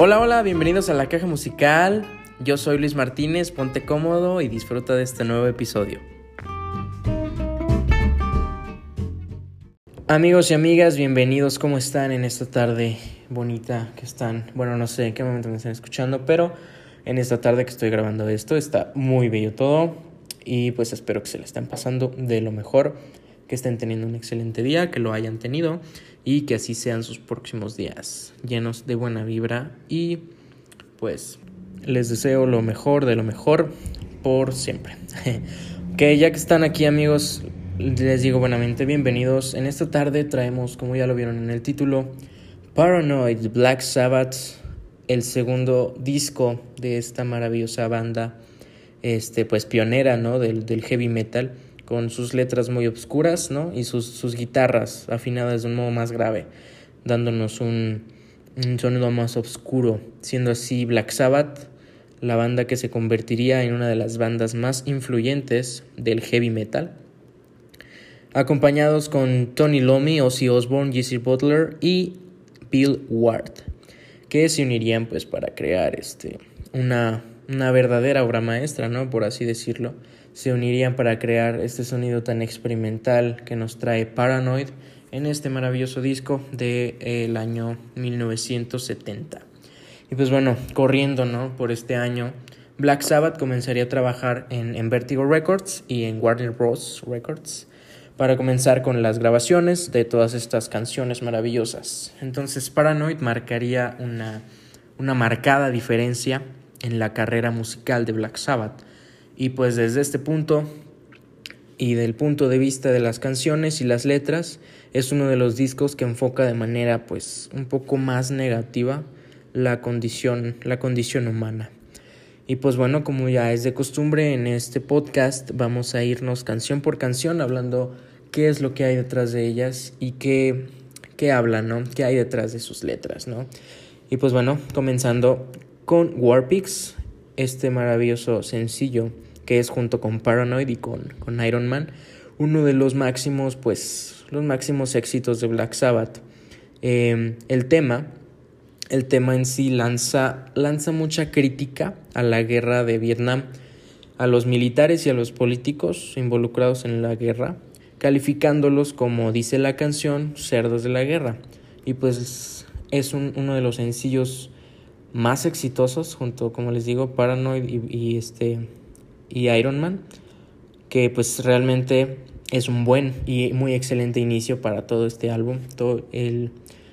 Hola, hola, bienvenidos a la caja musical. Yo soy Luis Martínez, ponte cómodo y disfruta de este nuevo episodio. Amigos y amigas, bienvenidos, ¿cómo están en esta tarde bonita que están? Bueno, no sé en qué momento me están escuchando, pero en esta tarde que estoy grabando esto está muy bello todo y pues espero que se le estén pasando de lo mejor, que estén teniendo un excelente día, que lo hayan tenido y que así sean sus próximos días, llenos de buena vibra y pues les deseo lo mejor de lo mejor por siempre. que ya que están aquí amigos, les digo buenamente bienvenidos. En esta tarde traemos, como ya lo vieron en el título, Paranoid Black Sabbath, el segundo disco de esta maravillosa banda, este, pues pionera, ¿no? Del, del heavy metal con sus letras muy obscuras, ¿no? Y sus, sus guitarras afinadas de un modo más grave, dándonos un, un sonido más oscuro, siendo así Black Sabbath la banda que se convertiría en una de las bandas más influyentes del heavy metal, acompañados con Tony Lomi, Ozzy Osbourne, Jesse Butler y Bill Ward, que se unirían pues para crear este, una, una verdadera obra maestra, ¿no? Por así decirlo se unirían para crear este sonido tan experimental que nos trae Paranoid en este maravilloso disco del de, año 1970. Y pues bueno, corriendo ¿no? por este año, Black Sabbath comenzaría a trabajar en, en Vertigo Records y en Warner Bros. Records para comenzar con las grabaciones de todas estas canciones maravillosas. Entonces Paranoid marcaría una, una marcada diferencia en la carrera musical de Black Sabbath y pues desde este punto y del punto de vista de las canciones y las letras, es uno de los discos que enfoca de manera pues un poco más negativa la condición, la condición humana. Y pues bueno, como ya es de costumbre en este podcast, vamos a irnos canción por canción hablando qué es lo que hay detrás de ellas y qué, qué hablan, ¿no? ¿Qué hay detrás de sus letras, ¿no? Y pues bueno, comenzando con Warpix, este maravilloso sencillo que es junto con Paranoid y con, con Iron Man, uno de los máximos, pues, los máximos éxitos de Black Sabbath. Eh, el tema, el tema en sí lanza, lanza mucha crítica a la guerra de Vietnam, a los militares y a los políticos involucrados en la guerra, calificándolos como dice la canción, cerdos de la guerra. Y pues es un, uno de los sencillos más exitosos junto, como les digo, Paranoid y este y Iron Man, que pues realmente es un buen y muy excelente inicio para todo este álbum, todo el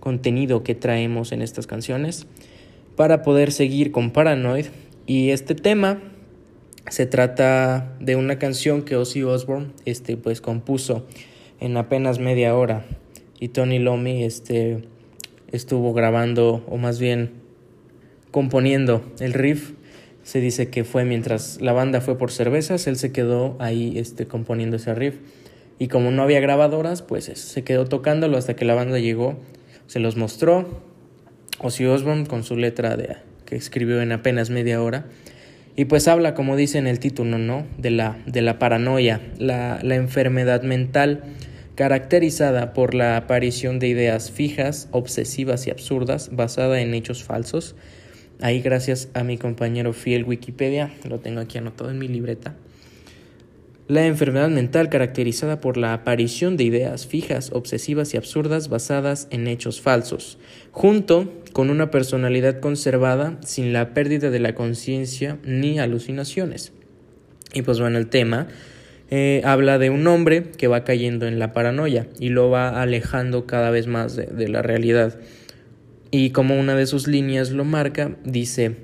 contenido que traemos en estas canciones, para poder seguir con Paranoid. Y este tema se trata de una canción que Ozzy Osbourne este, pues, compuso en apenas media hora y Tony Lomi este, estuvo grabando o más bien componiendo el riff se dice que fue mientras la banda fue por cervezas, él se quedó ahí este, componiendo ese riff. Y como no había grabadoras, pues se quedó tocándolo hasta que la banda llegó, se los mostró. Ozzy Osbourne con su letra de, que escribió en apenas media hora. Y pues habla, como dice en el título, ¿no? De la, de la paranoia, la, la enfermedad mental caracterizada por la aparición de ideas fijas, obsesivas y absurdas, basada en hechos falsos, Ahí gracias a mi compañero fiel Wikipedia, lo tengo aquí anotado en mi libreta. La enfermedad mental caracterizada por la aparición de ideas fijas, obsesivas y absurdas basadas en hechos falsos, junto con una personalidad conservada sin la pérdida de la conciencia ni alucinaciones. Y pues bueno, el tema eh, habla de un hombre que va cayendo en la paranoia y lo va alejando cada vez más de, de la realidad. Y como una de sus líneas lo marca, dice,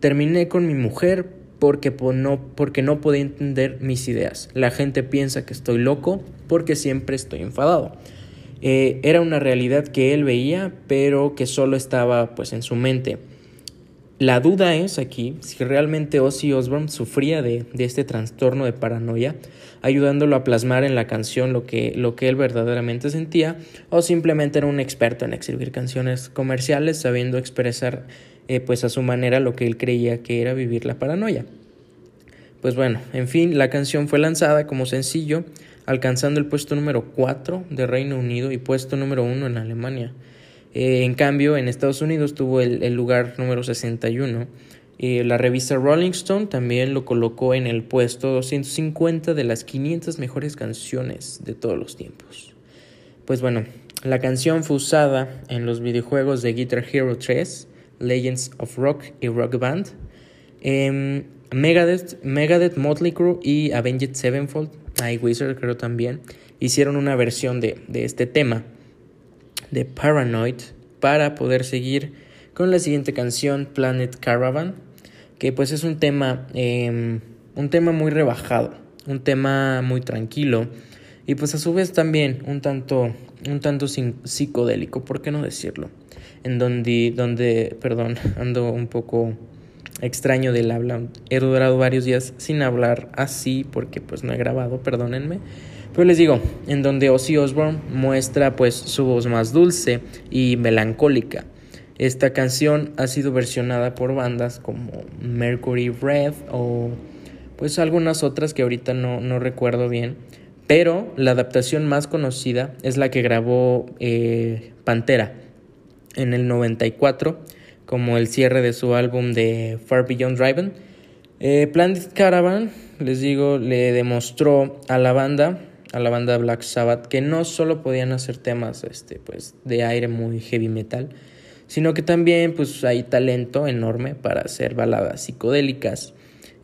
terminé con mi mujer porque no, porque no podía entender mis ideas. La gente piensa que estoy loco porque siempre estoy enfadado. Eh, era una realidad que él veía, pero que solo estaba pues en su mente. La duda es aquí si realmente Ozzy Osbourne sufría de, de, este trastorno de paranoia, ayudándolo a plasmar en la canción lo que, lo que él verdaderamente sentía, o simplemente era un experto en escribir canciones comerciales, sabiendo expresar eh, pues a su manera lo que él creía que era vivir la paranoia. Pues bueno, en fin, la canción fue lanzada como sencillo, alcanzando el puesto número 4 de Reino Unido y puesto número 1 en Alemania. Eh, en cambio, en Estados Unidos tuvo el, lugar número 61. Eh, la revista Rolling Stone también lo colocó en el puesto 250 de las 500 mejores canciones de todos los tiempos. Pues bueno, la canción fue usada en los videojuegos de Guitar Hero 3, Legends of Rock y Rock Band, em, Megadeth, Megadeth, Motley Crue y Avenged Sevenfold, y Wizard creo también, hicieron una versión de, de este tema de Paranoid para poder seguir con la siguiente canción Planet Caravan que pues es un tema em, un tema muy rebajado un tema muy tranquilo y pues a su vez también un tanto un tanto psicodélico por qué no decirlo en donde donde perdón ando un poco extraño del habla he durado varios días sin hablar así porque pues no he grabado perdónenme pero les digo, en donde Ozzy Osbourne muestra pues su voz más dulce y melancólica. Esta canción ha sido versionada por bandas como Mercury Red o pues algunas otras que ahorita no, no recuerdo bien. Pero la adaptación más conocida es la que grabó eh, Pantera en el 94 como el cierre de su álbum de Far Beyond Driven. Eh, Planet Caravan, les digo, le demostró a la banda a la banda Black Sabbath que no solo podían hacer temas este pues de aire muy heavy metal sino que también pues hay talento enorme para hacer baladas psicodélicas.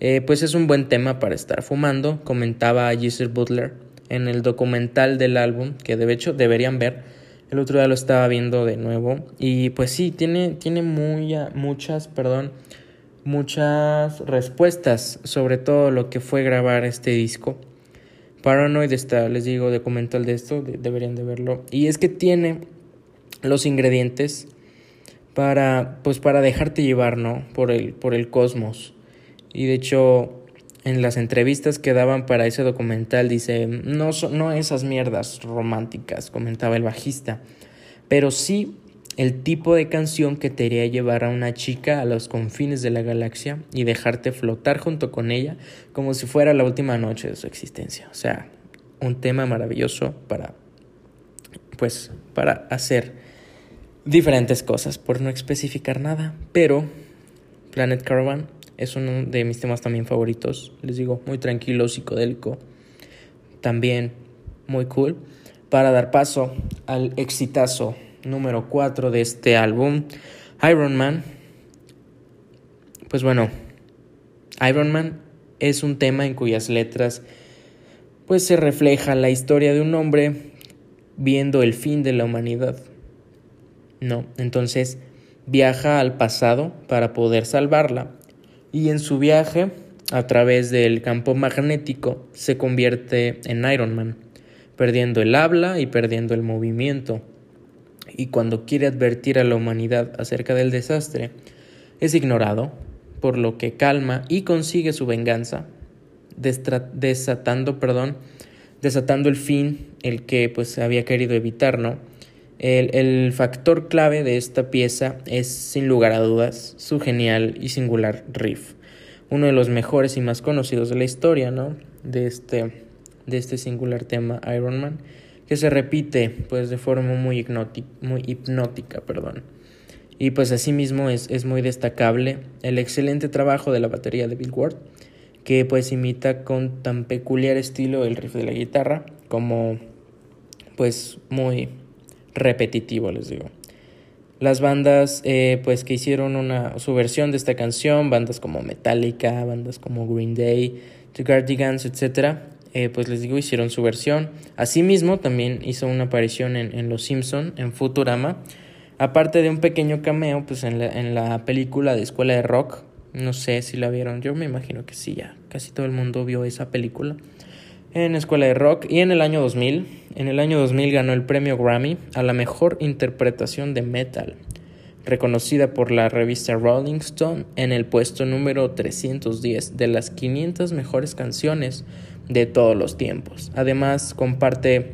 Eh, pues es un buen tema para estar fumando comentaba Giselle Butler en el documental del álbum que de hecho deberían ver. El otro día lo estaba viendo de nuevo y pues sí tiene tiene muy, muchas perdón muchas respuestas sobre todo lo que fue grabar este disco Paranoid está, les digo, documental de esto, deberían de verlo. Y es que tiene los ingredientes para, pues para dejarte llevar, ¿no? Por el, por el cosmos. Y de hecho, en las entrevistas que daban para ese documental, dice, no, no esas mierdas románticas, comentaba el bajista, pero sí el tipo de canción que te haría llevar a una chica a los confines de la galaxia y dejarte flotar junto con ella como si fuera la última noche de su existencia. O sea, un tema maravilloso para pues para hacer diferentes cosas por no especificar nada, pero Planet Caravan es uno de mis temas también favoritos, les digo, muy tranquilo, psicodélico, también muy cool para dar paso al exitazo número 4 de este álbum, Iron Man. Pues bueno, Iron Man es un tema en cuyas letras pues se refleja la historia de un hombre viendo el fin de la humanidad. No, entonces viaja al pasado para poder salvarla y en su viaje a través del campo magnético se convierte en Iron Man, perdiendo el habla y perdiendo el movimiento y cuando quiere advertir a la humanidad acerca del desastre, es ignorado, por lo que calma y consigue su venganza, desatando, perdón, desatando el fin, el que pues había querido evitar, ¿no? El, el, factor clave de esta pieza es, sin lugar a dudas, su genial y singular riff. Uno de los mejores y más conocidos de la historia, ¿no? De este, de este singular tema Iron Man que se repite pues de forma muy, hipnótica. Perdón. Y pues asimismo es, es muy destacable el excelente trabajo de la batería de Bill Ward, que pues imita con tan peculiar estilo el riff de la guitarra, como pues muy repetitivo les digo. Las bandas eh, pues que hicieron una, su versión de esta canción, bandas como Metallica, bandas como Green Day, The Guardians, etc., eh, pues les digo, hicieron su versión. Asimismo, también hizo una aparición en, Los Simpson, en Futurama, aparte de un pequeño cameo, pues en la, en la película de Escuela de Rock. No sé si la vieron, yo me imagino que sí, ya casi todo el mundo vio esa película. En Escuela de Rock y en el año 2000, en el año 2000 ganó el premio Grammy a la mejor interpretación de metal reconocida por la revista Rolling Stone en el puesto número 310 de las 500 mejores canciones de todos los tiempos. Además, comparte,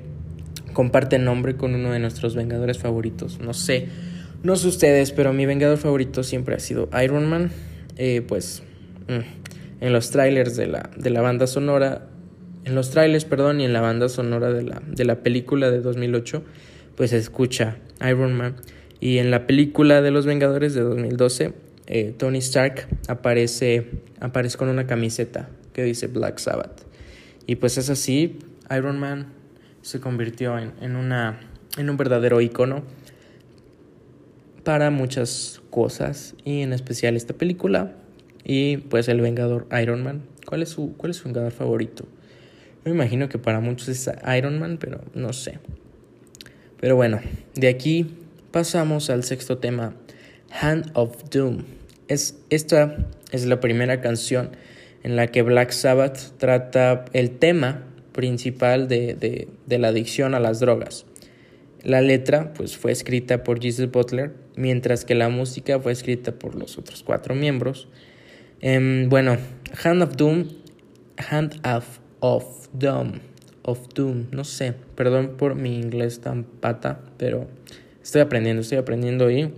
comparte nombre con uno de nuestros Vengadores favoritos. No sé, no sé ustedes, pero mi Vengador favorito siempre ha sido Iron Man. Eh, pues mm, en los trailers de la, de la banda sonora, en los trailers, perdón, y en la banda sonora de la, de la película de 2008, pues escucha Iron Man. Y en la película de Los Vengadores de 2012, eh, Tony Stark aparece, aparece con una camiseta que dice Black Sabbath. Y pues es así, Iron Man se convirtió en, en, una, en un verdadero icono para muchas cosas y en especial esta película y pues el Vengador Iron Man. ¿Cuál es su, cuál es su Vengador favorito? Me imagino que para muchos es Iron Man, pero no sé. Pero bueno, de aquí pasamos al sexto tema, Hand of Doom. Es, esta es la primera canción en la que Black Sabbath trata el tema principal de, de, de la adicción a las drogas. La letra pues, fue escrita por Jesus Butler, mientras que la música fue escrita por los otros cuatro miembros. Eh, bueno, Hand of Doom, Hand of, of Doom, of Doom, no sé, perdón por mi inglés tan pata, pero estoy aprendiendo, estoy aprendiendo y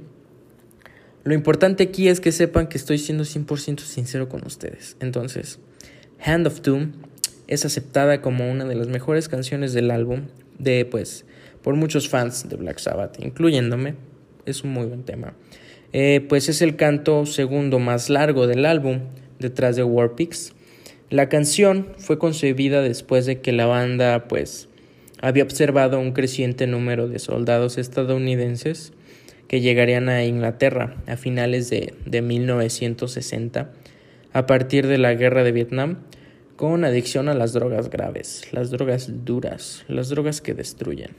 lo importante aquí es que sepan que estoy siendo 100% sincero con ustedes. Entonces, Hand of Doom es aceptada como una de las mejores canciones del álbum de pues por muchos fans de Black Sabbath, incluyéndome. Es un muy buen tema. Eh, pues es el canto segundo más largo del álbum, detrás de Warpix. La canción fue concebida después de que la banda pues había observado un creciente número de soldados estadounidenses que llegarían a Inglaterra a finales de, de 1960 a partir de la guerra de Vietnam con adicción a las drogas graves, las drogas duras, las drogas que destruyen.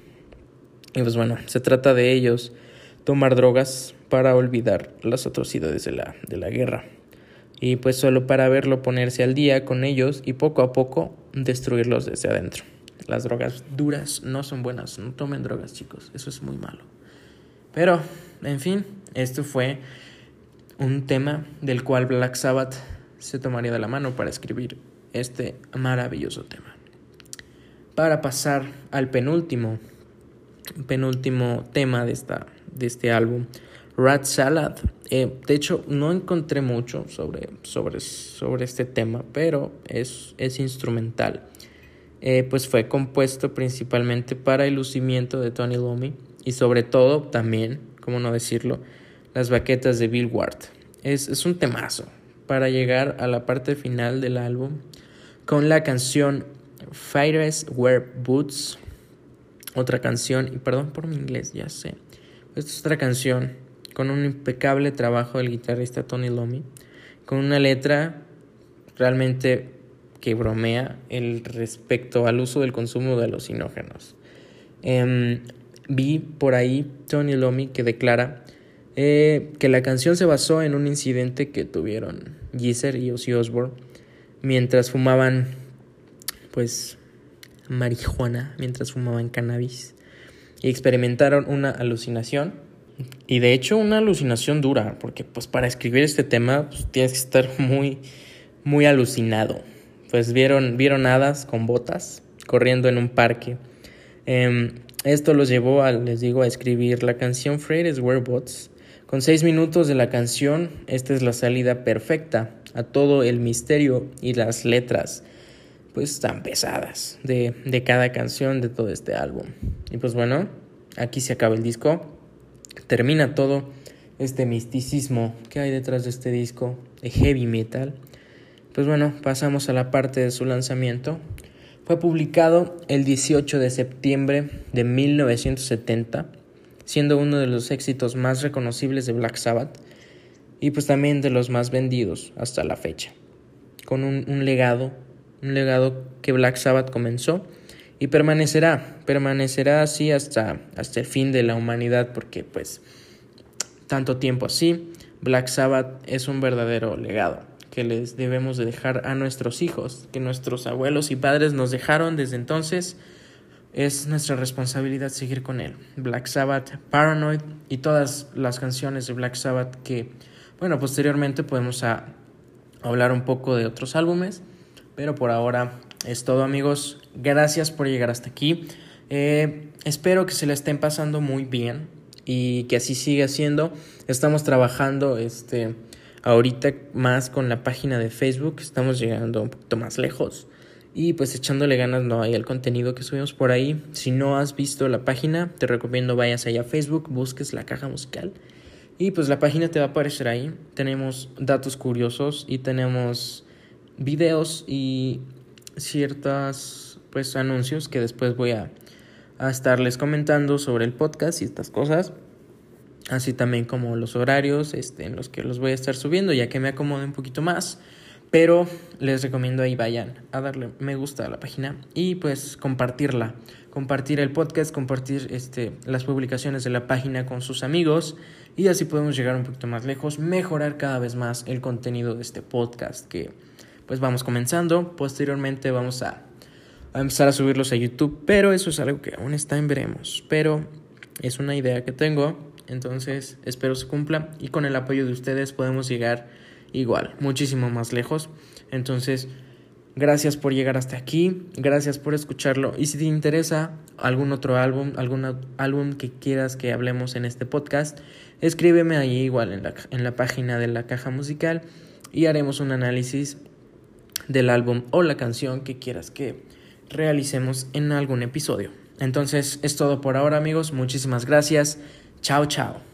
Y pues bueno, se trata de ellos tomar drogas para olvidar las atrocidades de la, de la guerra. Y pues solo para verlo ponerse al día con ellos y poco a poco destruirlos desde adentro. Las drogas duras no son buenas, no tomen drogas chicos, eso es muy malo. Pero, en fin, esto fue un tema del cual Black Sabbath se tomaría de la mano para escribir este maravilloso tema. Para pasar al penúltimo penúltimo tema de, esta, de este álbum, Rat Salad. Eh, de hecho, no encontré mucho sobre, sobre, sobre este tema, pero es, es instrumental. Eh, pues fue compuesto principalmente para el lucimiento de Tony Lomi y sobre todo también, como no decirlo, las baquetas de Bill Ward. Es, es un temazo para llegar a la parte final del álbum con la canción Fighters Wear Boots otra canción, y perdón por mi inglés, ya sé. Esta es otra canción con un impecable trabajo del guitarrista Tony Lomi, con una letra realmente que bromea el respecto al uso del consumo de alucinógenos. Eh, vi por ahí Tony Lomi que declara eh, que la canción se basó en un incidente que tuvieron Geezer y Ozzy Osbourne mientras fumaban pues marihuana mientras fumaban cannabis y experimentaron una alucinación y de hecho una alucinación dura porque pues para escribir este tema pues, tienes que estar muy muy alucinado pues vieron vieron hadas con botas corriendo en un parque em, esto los llevó a les digo a escribir la canción Freights Bots con seis minutos de la canción esta es la salida perfecta a todo el misterio y las letras pues tan pesadas de, de cada canción de todo este álbum. Y pues bueno, aquí se acaba el disco. Termina todo este misticismo que hay detrás de este disco de heavy metal. Pues bueno, pasamos a la parte de su lanzamiento. Fue publicado el 18 de septiembre de 1970, siendo uno de los éxitos más reconocibles de Black Sabbath y pues también de los más vendidos hasta la fecha, con un, legado un legado que Black Sabbath comenzó y permanecerá, permanecerá así hasta, hasta el fin de la humanidad porque pues tanto tiempo así, Black Sabbath es un verdadero legado que les debemos de dejar a nuestros hijos, que nuestros abuelos y padres nos dejaron desde entonces. Es nuestra responsabilidad seguir con él. Black Sabbath, Paranoid y todas las canciones de Black Sabbath que, bueno, posteriormente podemos hablar un poco de otros álbumes pero por ahora es todo amigos. Gracias por llegar hasta aquí. Eh, espero que se la estén pasando muy bien y que así siga siendo. Estamos trabajando este, ahorita más con la página de Facebook. Estamos llegando un poquito más lejos. y pues echándole ganas no hay el contenido que subimos por ahí. Si no has visto la página, te recomiendo vayas allá a Facebook, busques la caja musical y pues la página te va a aparecer ahí. Tenemos datos curiosos y tenemos videos y ciertas pues anuncios que después voy a, a estarles comentando sobre el podcast y estas cosas así también como los horarios este, en los que los voy a estar subiendo, ya que me acomode un poquito más. Pero les recomiendo ahí vayan a darle me gusta a la página y pues compartirla, compartir el podcast, compartir este, las publicaciones de la página con sus amigos y así podemos llegar un poquito más lejos, mejorar cada vez más el contenido de este podcast que pues vamos comenzando. Posteriormente vamos a, a empezar a subirlos a YouTube, pero eso es algo que aún está en veremos. Pero es una idea que tengo, entonces espero se cumpla y con el apoyo de ustedes podemos llegar igual, muchísimo más lejos. Entonces, gracias por llegar hasta aquí, gracias por escucharlo. Y si te interesa algún otro álbum, algún álbum que quieras que hablemos en este podcast, escríbeme ahí igual en la, en la página de la caja musical y haremos un análisis del álbum o la canción que quieras que realicemos en algún episodio. Entonces es todo por ahora amigos, muchísimas gracias, Ciao, ciao.